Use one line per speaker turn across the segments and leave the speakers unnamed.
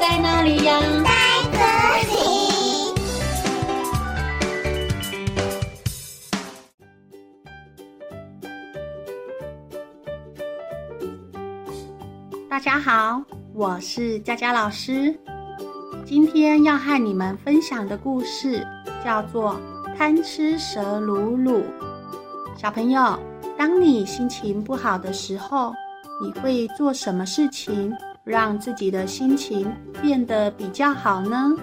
在哪里呀？
在这里。
大家好，我是佳佳老师。今天要和你们分享的故事叫做《贪吃蛇鲁鲁》。小朋友，当你心情不好的时候，你会做什么事情让自己的心情变得比较好呢？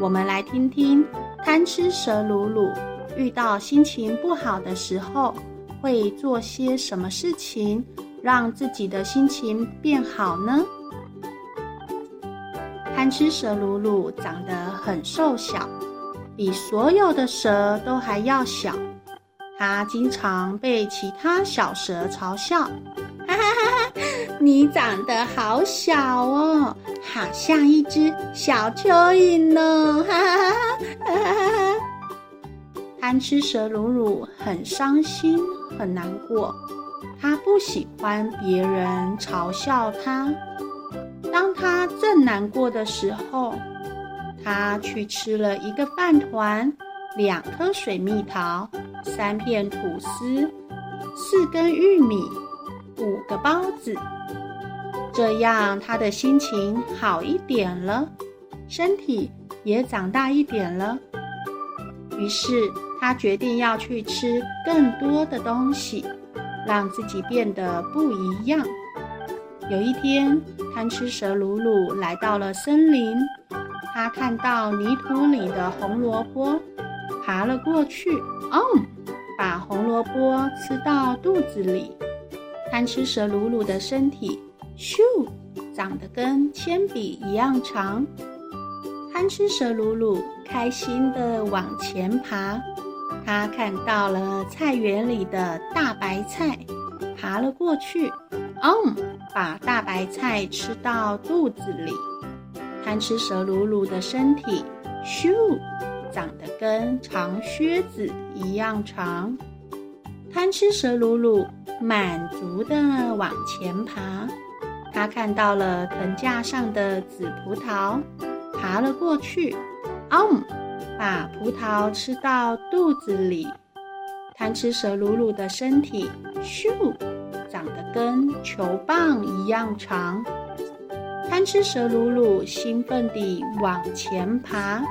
我们来听听贪吃蛇鲁鲁遇到心情不好的时候会做些什么事情，让自己的心情变好呢？贪吃蛇鲁鲁长得很瘦小，比所有的蛇都还要小。它经常被其他小蛇嘲笑：“哈哈哈哈，你长得好小哦，好像一只小蚯蚓呢！”哈哈哈哈哈哈。贪吃蛇鲁鲁很伤心，很难过，他不喜欢别人嘲笑他。当他正难过的时候，他去吃了一个饭团、两颗水蜜桃、三片吐司、四根玉米、五个包子，这样他的心情好一点了，身体也长大一点了。于是他决定要去吃更多的东西，让自己变得不一样。有一天，贪吃蛇鲁鲁来到了森林，他看到泥土里的红萝卜，爬了过去，哦，把红萝卜吃到肚子里。贪吃蛇鲁鲁的身体，咻，长得跟铅笔一样长。贪吃蛇鲁鲁开心地往前爬，他看到了菜园里的大白菜，爬了过去，哦。把大白菜吃到肚子里，贪吃蛇鲁鲁的身体，咻，长得跟长靴子一样长。贪吃蛇鲁鲁满足地往前爬，他看到了藤架上的紫葡萄，爬了过去，哦，把葡萄吃到肚子里。贪吃蛇鲁鲁的身体，咻。长得跟球棒一样长，贪吃蛇鲁鲁兴奋地往前爬，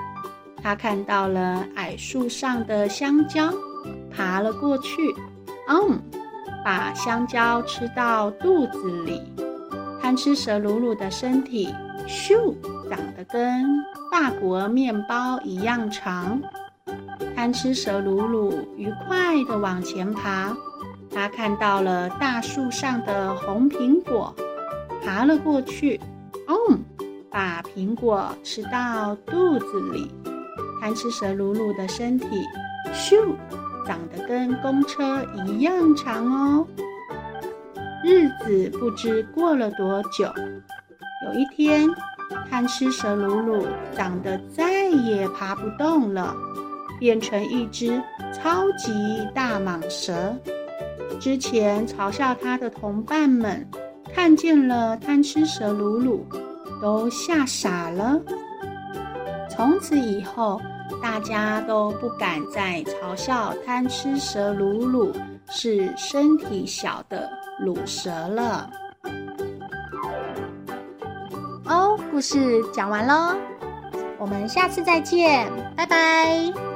他看到了矮树上的香蕉，爬了过去，嗯，把香蕉吃到肚子里。贪吃蛇鲁鲁的身体，咻，长得跟法国面包一样长，贪吃蛇鲁鲁愉快地往前爬。他看到了大树上的红苹果，爬了过去，嗯，把苹果吃到肚子里。贪吃蛇鲁鲁的身体，咻，长得跟公车一样长哦。日子不知过了多久，有一天，贪吃蛇鲁鲁长得再也爬不动了，变成一只超级大蟒蛇。之前嘲笑他的同伴们，看见了贪吃蛇鲁鲁，都吓傻了。从此以后，大家都不敢再嘲笑贪吃蛇鲁鲁是身体小的鲁蛇了。
哦，故事讲完喽，我们下次再见，拜拜。